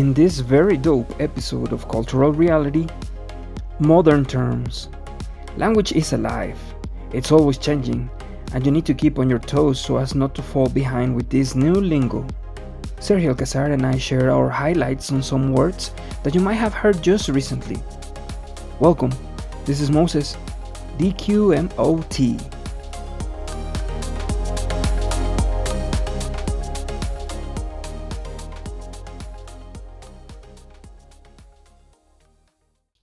In this very dope episode of Cultural Reality, modern terms. Language is alive, it's always changing, and you need to keep on your toes so as not to fall behind with this new lingo. Sergio Alcazar and I share our highlights on some words that you might have heard just recently. Welcome, this is Moses, DQMOT.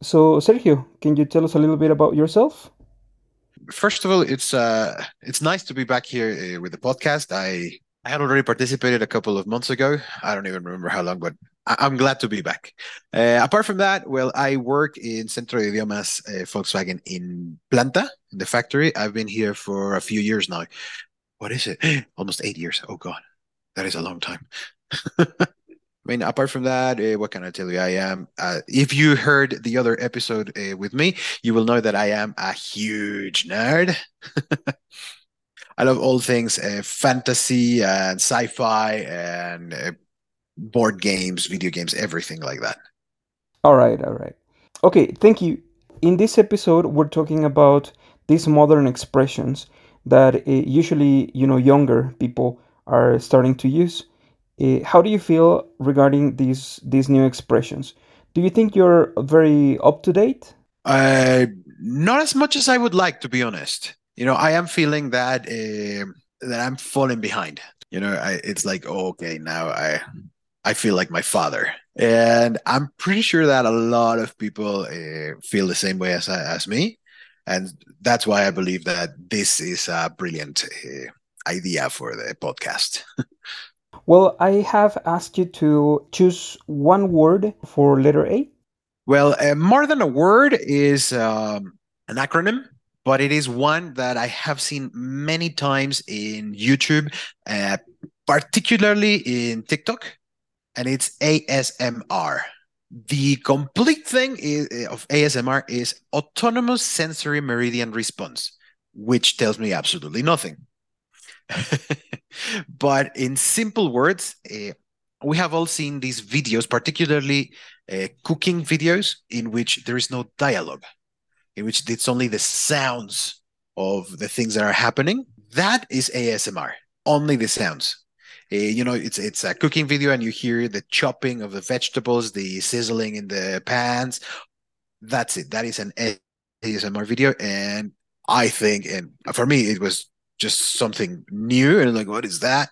So, Sergio, can you tell us a little bit about yourself? First of all, it's uh, it's nice to be back here uh, with the podcast. I I had already participated a couple of months ago. I don't even remember how long, but I- am glad to be back. Uh, apart from that, well, I work in Centro de Idiomas uh, Volkswagen in Planta, in the factory. I've been here for a few years now. What is it? Almost eight years. Oh God, that is a long time. I mean, apart from that, uh, what can I tell you? I am. Uh, if you heard the other episode uh, with me, you will know that I am a huge nerd. I love all things uh, fantasy and sci-fi and uh, board games, video games, everything like that. All right, all right. Okay, thank you. In this episode, we're talking about these modern expressions that usually, you know, younger people are starting to use uh, how do you feel regarding these these new expressions? Do you think you're very up to date? Uh, not as much as I would like, to be honest. You know, I am feeling that uh, that I'm falling behind. You know, I, it's like, oh, okay, now I I feel like my father, and I'm pretty sure that a lot of people uh, feel the same way as as me, and that's why I believe that this is a brilliant idea for the podcast. Well, I have asked you to choose one word for letter A. Well, uh, more than a word is um, an acronym, but it is one that I have seen many times in YouTube, uh, particularly in TikTok, and it's ASMR. The complete thing is, uh, of ASMR is autonomous sensory meridian response, which tells me absolutely nothing. but in simple words, uh, we have all seen these videos, particularly uh, cooking videos, in which there is no dialogue, in which it's only the sounds of the things that are happening. That is ASMR, only the sounds. Uh, you know, it's it's a cooking video, and you hear the chopping of the vegetables, the sizzling in the pans. That's it. That is an ASMR video, and I think, and for me, it was just something new and like what is that?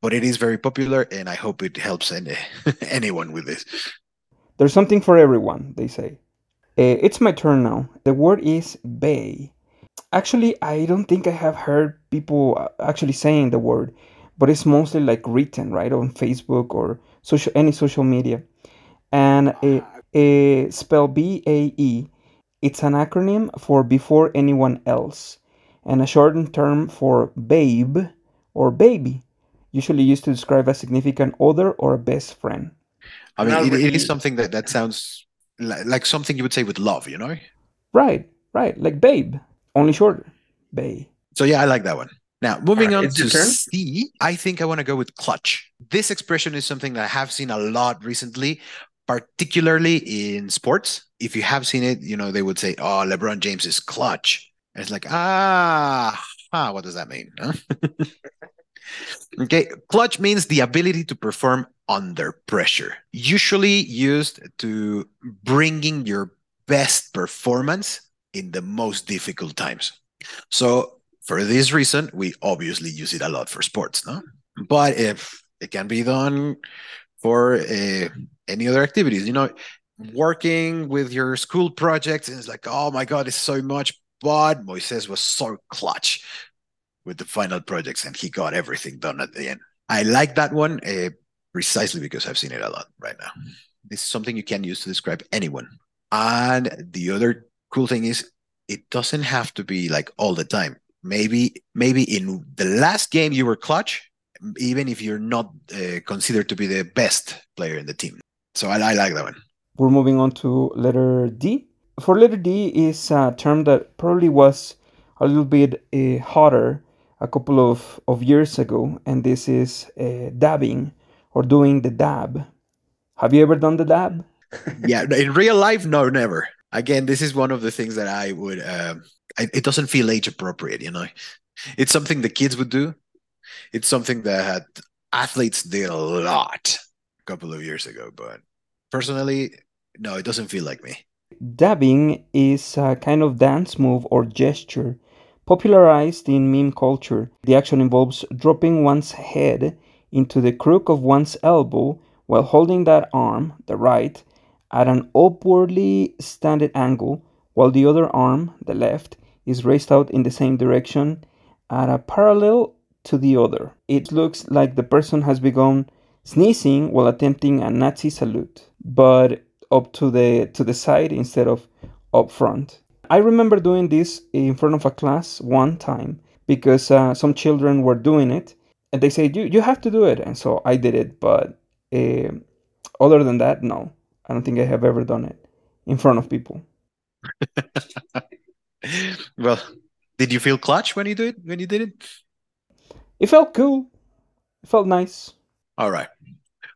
But it is very popular and i hope it helps any, anyone with this. There's something for everyone they say. Uh, it's my turn now. The word is bae. Actually i don't think i have heard people uh, actually saying the word but it's mostly like written right on facebook or social any social media. And a, a spell b-a-e it's an acronym for before anyone else and a shortened term for babe or baby, usually used to describe a significant other or a best friend. I mean, it, it is something that, that sounds like, like something you would say with love, you know? Right, right. Like babe, only shorter. Babe. So, yeah, I like that one. Now, moving right, on to C, I think I want to go with clutch. This expression is something that I have seen a lot recently, particularly in sports. If you have seen it, you know, they would say, oh, LeBron James is clutch. It's like, ah, ah, what does that mean? Huh? okay, clutch means the ability to perform under pressure, usually used to bringing your best performance in the most difficult times. So for this reason, we obviously use it a lot for sports, no? But if it can be done for uh, any other activities, you know, working with your school projects, and it's like, oh my god, it's so much but Moises was so clutch with the final projects and he got everything done at the end. I like that one uh, precisely because I've seen it a lot right now. This is something you can use to describe anyone. And the other cool thing is it doesn't have to be like all the time. Maybe maybe in the last game you were clutch, even if you're not uh, considered to be the best player in the team. So I, I like that one. We're moving on to letter D for letter D is a term that probably was a little bit uh, hotter a couple of, of years ago, and this is uh, dabbing or doing the dab. Have you ever done the dab? yeah, in real life, no, never. Again, this is one of the things that I would. Um, I, it doesn't feel age appropriate, you know. It's something the kids would do. It's something that athletes did a lot a couple of years ago, but personally, no, it doesn't feel like me. Dabbing is a kind of dance move or gesture popularized in meme culture. The action involves dropping one's head into the crook of one's elbow while holding that arm, the right, at an upwardly slanted angle, while the other arm, the left, is raised out in the same direction at a parallel to the other. It looks like the person has begun sneezing while attempting a Nazi salute, but up to the to the side instead of up front. I remember doing this in front of a class one time because uh, some children were doing it, and they said you you have to do it, and so I did it. But uh, other than that, no, I don't think I have ever done it in front of people. well, did you feel clutch when you did it? When you did it? It felt cool. It felt nice. All right.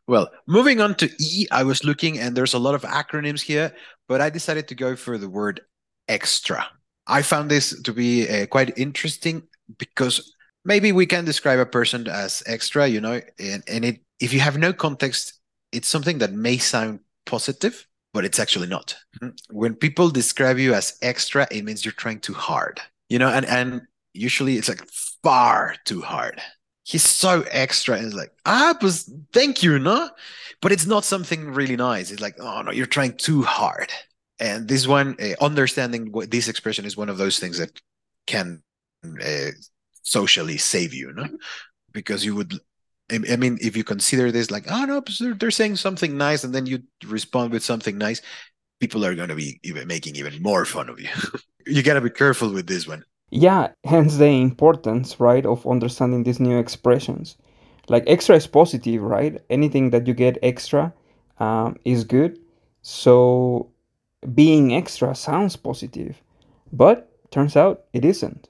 Well, moving on to E, I was looking and there's a lot of acronyms here, but I decided to go for the word extra. I found this to be uh, quite interesting because maybe we can describe a person as extra, you know, and, and it if you have no context, it's something that may sound positive, but it's actually not. When people describe you as extra, it means you're trying too hard, you know, and and usually it's like far too hard. He's so extra, and like ah, but thank you, no, but it's not something really nice. It's like oh no, you're trying too hard. And this one, uh, understanding what this expression is one of those things that can uh, socially save you, no, because you would I mean, if you consider this like, oh no, they're, they're saying something nice, and then you respond with something nice, people are going to be even making even more fun of you. you got to be careful with this one. Yeah, hence the importance, right, of understanding these new expressions. Like extra is positive, right? Anything that you get extra um, is good. So being extra sounds positive, but turns out it isn't.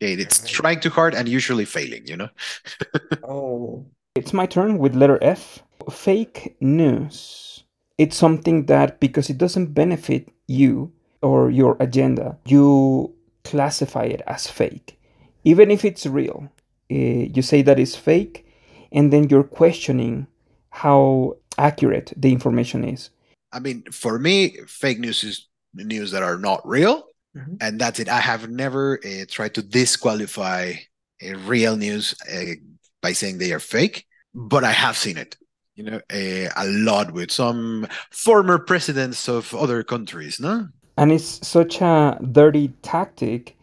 It's trying too hard and usually failing, you know? oh. It's my turn with letter F. Fake news. It's something that, because it doesn't benefit you or your agenda, you classify it as fake. Even if it's real, uh, you say that it's fake, and then you're questioning how accurate the information is. I mean, for me, fake news is news that are not real Mm-hmm. And that's it. I have never uh, tried to disqualify uh, real news uh, by saying they are fake, but I have seen it, you know, a lot with some former presidents of other countries, no? And it's such a dirty tactic,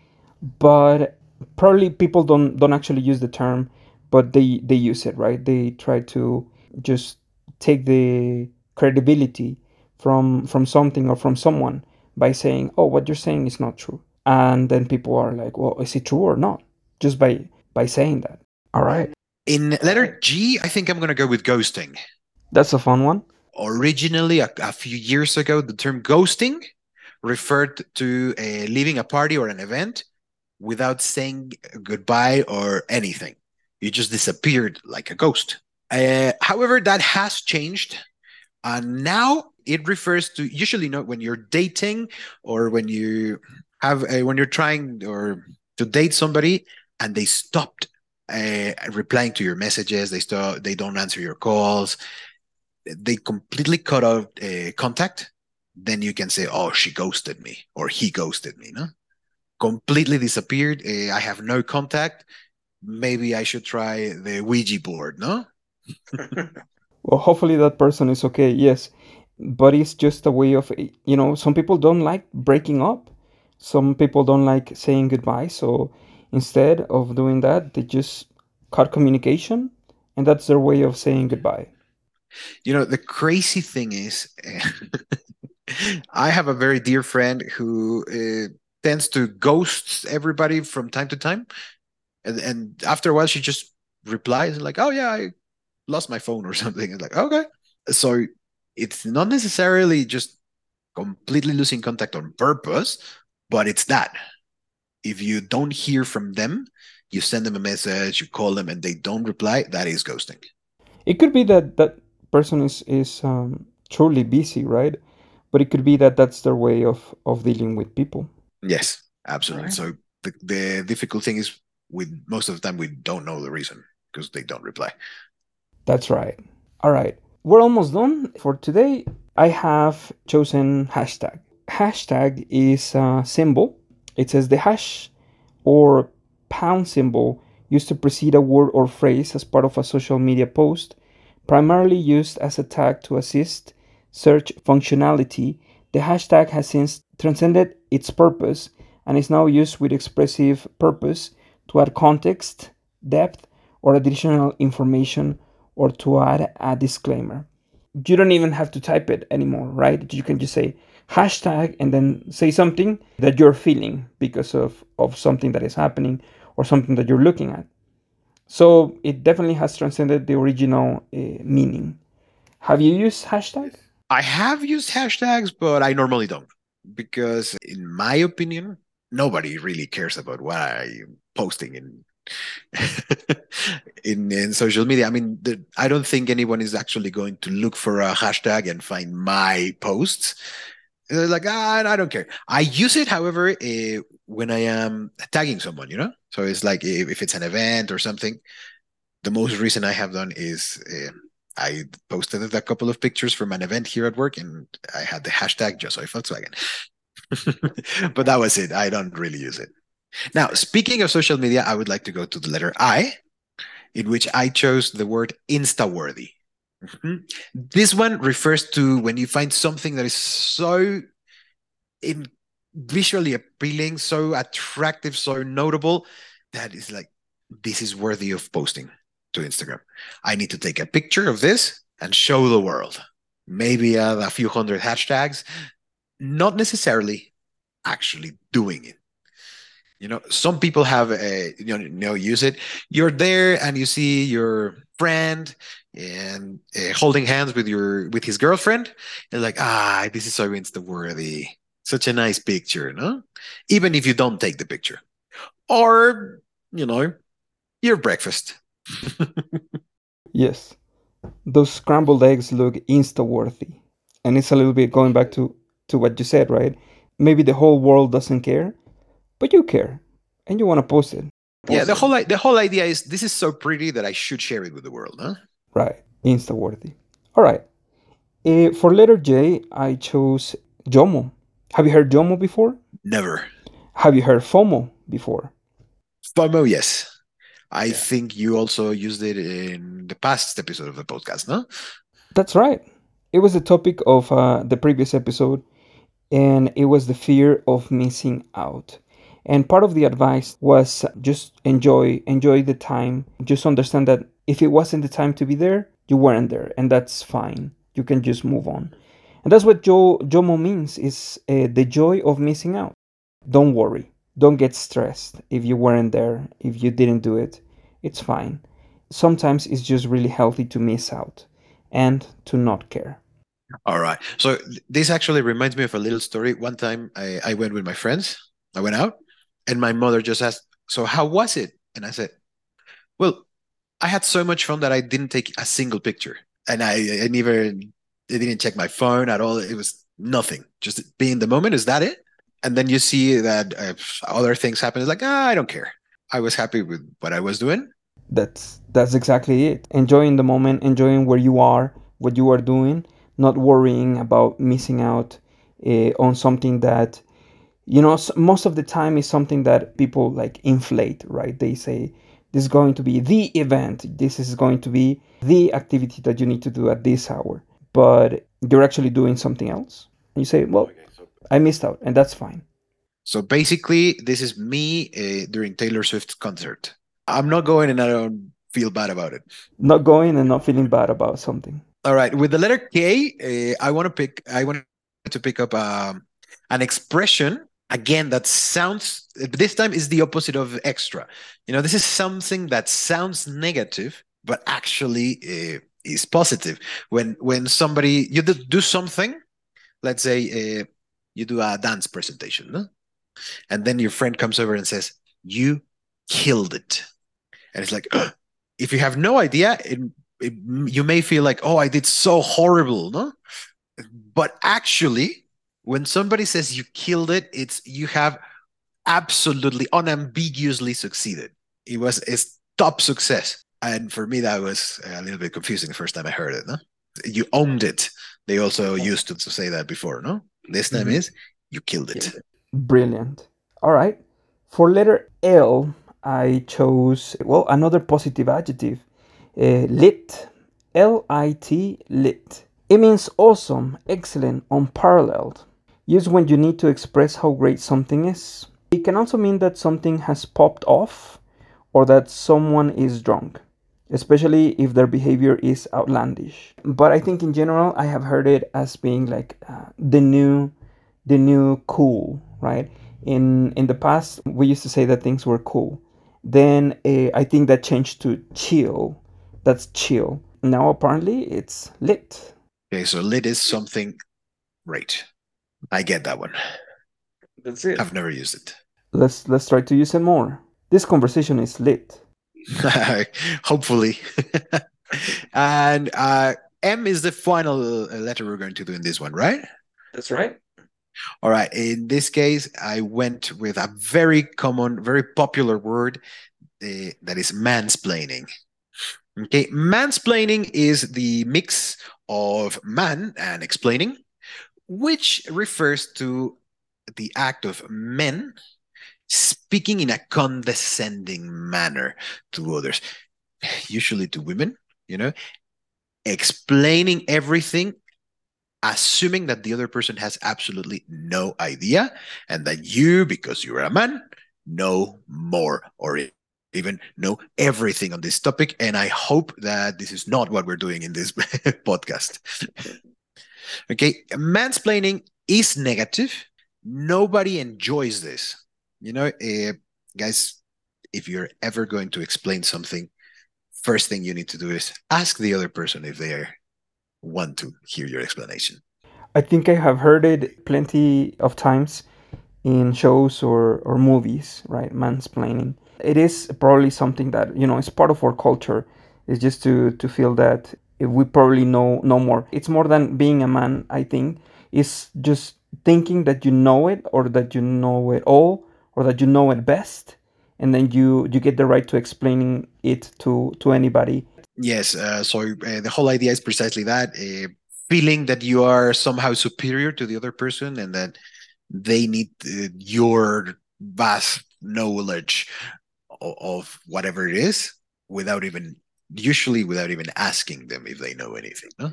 but probably people don't don't actually use the term, but they they use it, right? They try to just take the credibility from from something or from someone by saying, "Oh, what you're saying is not true," and then people are like, "Well, is it true or not?" Just by by saying that. All right. In letter G, I think I'm going to go with ghosting. That's a fun one. Originally, a, a few years ago, the term ghosting referred to uh, leaving a party or an event without saying goodbye or anything. You just disappeared like a ghost. Uh, however, that has changed. And now it refers to usually not when you're dating or when you have a, when you're trying or to date somebody and they stopped uh, replying to your messages they start they don't answer your calls they completely cut out uh, contact then you can say oh she ghosted me or he ghosted me no? Completely disappeared. Uh, i have no contact. Maybe i should try the ouija board no? Well hopefully that person is okay yes. But it's just a way of you know some people don't like breaking up. Some people don't like saying goodbye. So instead of doing that they just cut communication and that's their way of saying goodbye. You know the crazy thing is i have a very dear friend who uh, tends to ghost everybody from time to time and, and after a while she just replies like oh yeah i lost my phone or something it's like okay so it's not necessarily just completely losing contact on purpose, but it's that. If you don't hear from them, you send them a message, you call them, and they don't reply, that is ghosting. It could be that that person is is um, truly busy, right? But it could be that that's their way of of dealing with people. Yes, absolutely. Right. So the, the difficult thing is we most of the time we don't know the reason because they don't reply. That's right. All right. We're almost done for today. I have chosen hashtag. Hashtag is a symbol. It says the hash or pound symbol used to precede a word or phrase as part of a social media post, primarily used as a tag to assist search functionality. The hashtag has since transcended its purpose and is now used with expressive purpose to add context, depth, or additional information or to add a disclaimer. You don't even have to type it anymore, right? You can just say hashtag and then say something that you're feeling because of, of something that is happening or something that you're looking at. So it definitely has transcended the original uh, meaning. Have you used hashtag? I have used hashtags, but I normally don't because, in my opinion, nobody really cares about what I'm posting in in in social media. I mean, the, I don't think anyone is actually going to look for a hashtag and find my posts. They're like, ah, I don't care. I use it, however, uh, when I am tagging someone, you know. So it's like if, if it's an event or something. The most recent I have done is uh, I posted a couple of pictures from an event here at work, and I had the hashtag Yo soy Volkswagen. but that was it. I don't really use it. Now, speaking of social media, I would like to go to the letter I, in which I chose the word Instaworthy. Mm-hmm. This one refers to when you find something that is so in visually appealing, so attractive, so notable that is like this is worthy of posting to Instagram. I need to take a picture of this and show the world. Maybe add a few hundred hashtags, not necessarily actually doing it. You know, some people have a you know, you know use it. You're there and you see your friend and uh, holding hands with your with his girlfriend. You're like, ah, this is so insta worthy. Such a nice picture, no? Even if you don't take the picture, or you know, your breakfast. yes, those scrambled eggs look insta worthy, and it's a little bit going back to to what you said, right? Maybe the whole world doesn't care, but you care, and you want to post it. Post yeah, the it. whole the whole idea is this is so pretty that I should share it with the world, huh? Right, insta worthy. All right. Uh, for letter J, I chose JOMO. Have you heard JOMO before? Never. Have you heard FOMO before? FOMO, yes. I yeah. think you also used it in the past episode of the podcast, no? That's right. It was the topic of uh, the previous episode, and it was the fear of missing out. And part of the advice was just enjoy, enjoy the time. Just understand that if it wasn't the time to be there, you weren't there, and that's fine. You can just move on. And that's what jo- JOMO means is uh, the joy of missing out. Don't worry. Don't get stressed if you weren't there, if you didn't do it. It's fine. Sometimes it's just really healthy to miss out and to not care. All right. So this actually reminds me of a little story. One time I, I went with my friends. I went out and my mother just asked, So how was it? And I said, Well, I had so much fun that I didn't take a single picture. And I, I never I didn't check my phone at all. It was nothing. Just be in the moment. Is that it? And then you see that other things happen. It's like, ah, I don't care. I was happy with what I was doing. That's that's exactly it. Enjoying the moment, enjoying where you are, what you are doing, not worrying about missing out uh, on something that you know most of the time is something that people like inflate, right? They say this is going to be the event. This is going to be the activity that you need to do at this hour but you're actually doing something else. And you say, well, I missed out, and that's fine. So basically, this is me uh, during Taylor Swift's concert. I'm not going and I don't feel bad about it. Not going and not feeling bad about something. All right. With the letter K, uh, I want to pick, I want to pick up um, an expression again that sounds this time is the opposite of extra you know this is something that sounds negative but actually uh, is positive when when somebody you do something let's say uh, you do a dance presentation no? and then your friend comes over and says you killed it and it's like if you have no idea it, it, you may feel like, oh, I did so horrible, no? But actually, when somebody says you killed it, it's you have absolutely unambiguously succeeded. It was a top success. And for me, that was a little bit confusing the first time I heard it. No? You owned it. They also used to, to say that before, no? This name mm-hmm. is you killed it. Brilliant. All right. For letter L, I chose, well, another positive adjective, uh, lit. L I T, lit. It means awesome, excellent, unparalleled. Used when you need to express how great something is. It can also mean that something has popped off or that someone is drunk, especially if their behavior is outlandish. But I think in general, I have heard it as being like uh, the new, the new cool, right? In in the past, we used to say that things were cool. Then uh, I think that changed to chill. That's chill. Now apparently it's lit. Okay, so lit is something great. I get that one. That's it. I've never used it. Let's let's try to use it more. This conversation is lit. Hopefully. and uh, M is the final letter we're going to do in this one, right? That's right. All right. In this case, I went with a very common, very popular word uh, that is mansplaining. Okay. Mansplaining is the mix of man and explaining, which refers to the act of men speaking in a condescending manner to others, usually to women, you know, explaining everything, assuming that the other person has absolutely no idea, and that you, because you're a man, know more or even know everything on this topic. And I hope that this is not what we're doing in this podcast. okay, mansplaining is negative. Nobody enjoys this you know, uh, guys, if you're ever going to explain something, first thing you need to do is ask the other person if they want to hear your explanation. I think I have heard it plenty of times in shows or, or movies, right? Mansplaining. It is probably something that, you know, it's part of our culture. It's just to, to feel that if we probably know no more. It's more than being a man, I think. It's just thinking that you know it or that you know it all or that you know it best and then you you get the right to explaining it to to anybody. Yes uh, so uh, the whole idea is precisely that uh, feeling that you are somehow superior to the other person and that they need uh, your vast knowledge of, of whatever it is without even usually without even asking them if they know anything no?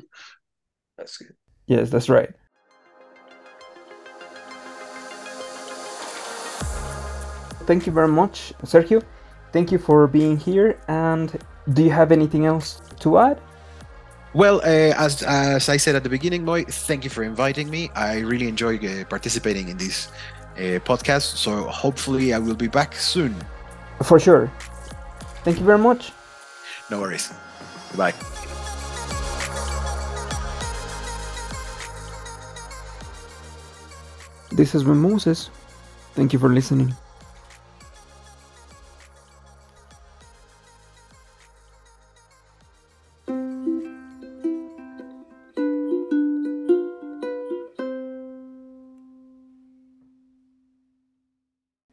that's good. Yes that's right thank you very much, Sergio. Thank you for being here. And do you have anything else to add? Well, uh, as as I said at the beginning, Boy, thank you for inviting me. I really enjoy uh, participating in this uh, podcast. So hopefully, I will be back soon. For sure. Thank you very much. No worries. Goodbye. This has been Moses. Thank you for listening.